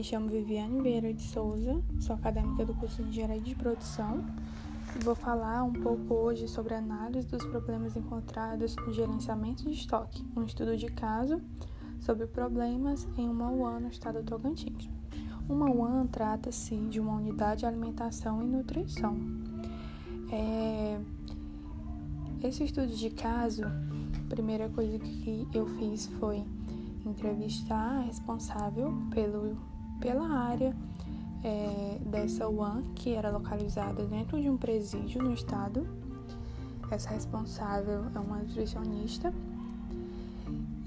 Me chamo Viviane Vieira de Souza, sou acadêmica do curso de Engenharia de Produção e vou falar um pouco hoje sobre a análise dos problemas encontrados no gerenciamento de estoque, um estudo de caso sobre problemas em uma UAN no estado do Tocantins. Uma UAN trata-se de uma unidade de alimentação e nutrição. É... Esse estudo de caso, a primeira coisa que eu fiz foi entrevistar a responsável pelo pela área é, dessa UAN, que era localizada dentro de um presídio no estado. Essa responsável é uma nutricionista.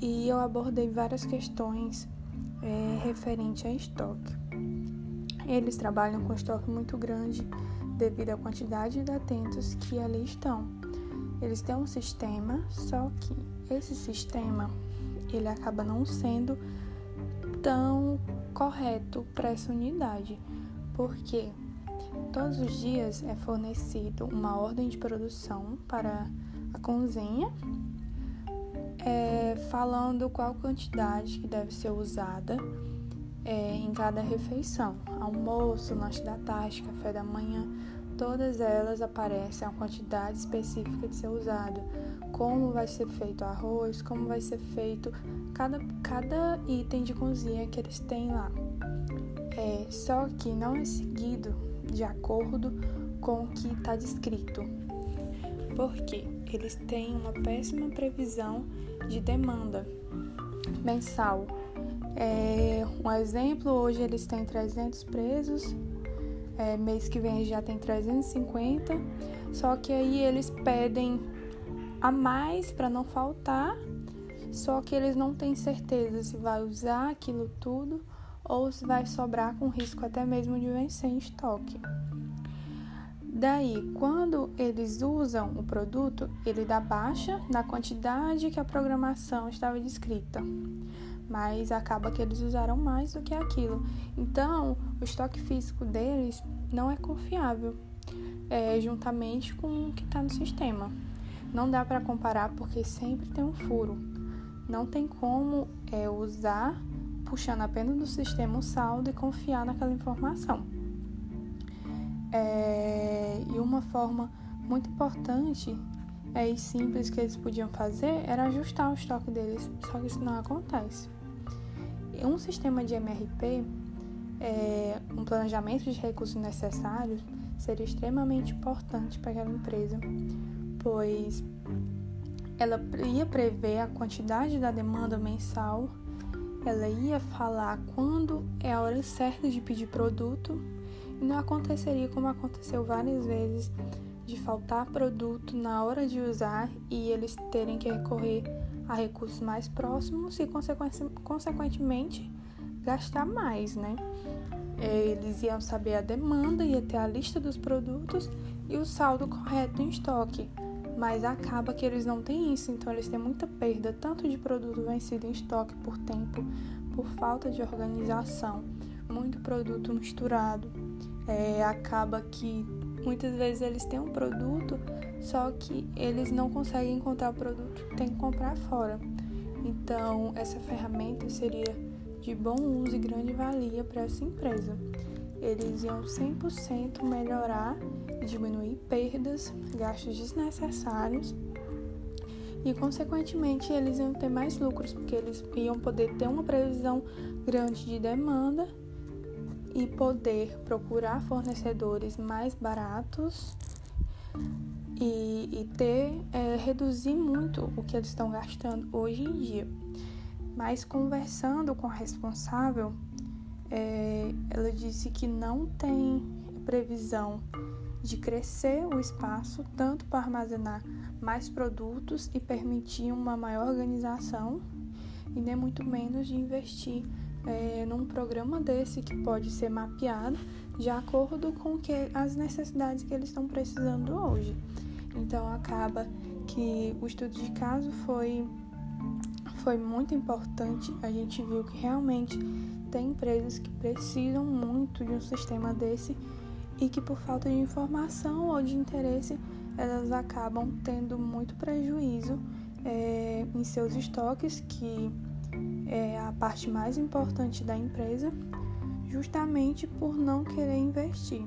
E eu abordei várias questões é, referente a estoque. Eles trabalham com estoque muito grande devido à quantidade de atentos que ali estão. Eles têm um sistema, só que esse sistema ele acaba não sendo tão correto para essa unidade, porque todos os dias é fornecido uma ordem de produção para a cozinha, é, falando qual quantidade que deve ser usada é, em cada refeição, almoço, lanche da tarde, café da manhã, todas elas aparecem a quantidade específica de ser usado, como vai ser feito o arroz, como vai ser feito cada, cada item de cozinha que eles têm lá. É, só que não é seguido de acordo com o que está descrito. Porque eles têm uma péssima previsão de demanda mensal. É, um exemplo, hoje eles têm 300 presos, é, mês que vem já tem 350, só que aí eles pedem a mais para não faltar, só que eles não têm certeza se vai usar aquilo tudo ou se vai sobrar com risco até mesmo de vencer em estoque. Daí, quando eles usam o produto, ele dá baixa na quantidade que a programação estava descrita, mas acaba que eles usaram mais do que aquilo. Então, o estoque físico deles não é confiável, é, juntamente com o que está no sistema. Não dá para comparar porque sempre tem um furo. Não tem como é, usar puxando apenas do sistema o saldo e confiar naquela informação. É, e uma forma muito importante é, e simples que eles podiam fazer era ajustar o estoque deles, só que isso não acontece. Um sistema de MRP, é, um planejamento de recursos necessários, seria extremamente importante para aquela empresa, pois ela ia prever a quantidade da demanda mensal, ela ia falar quando é a hora certa de pedir produto e não aconteceria como aconteceu várias vezes de faltar produto na hora de usar e eles terem que recorrer a recursos mais próximos e consequentemente gastar mais, né? Eles iam saber a demanda, ia ter a lista dos produtos e o saldo correto em estoque. Mas acaba que eles não têm isso, então eles têm muita perda, tanto de produto vencido em estoque por tempo, por falta de organização, muito produto misturado. É, acaba que muitas vezes eles têm um produto, só que eles não conseguem encontrar o produto, tem que comprar fora. Então, essa ferramenta seria de bom uso e grande valia para essa empresa. Eles iam 100% melhorar e diminuir perdas, gastos desnecessários e, consequentemente, eles iam ter mais lucros, porque eles iam poder ter uma previsão grande de demanda e poder procurar fornecedores mais baratos e, e ter é, reduzir muito o que eles estão gastando hoje em dia. Mas conversando com a responsável, é, ela disse que não tem previsão de crescer o espaço tanto para armazenar mais produtos e permitir uma maior organização e nem muito menos de investir é, num programa desse que pode ser mapeado de acordo com que as necessidades que eles estão precisando hoje. Então acaba que o estudo de caso foi foi muito importante. A gente viu que realmente tem empresas que precisam muito de um sistema desse e que por falta de informação ou de interesse elas acabam tendo muito prejuízo é, em seus estoques, que é a parte mais importante da empresa, justamente por não querer investir.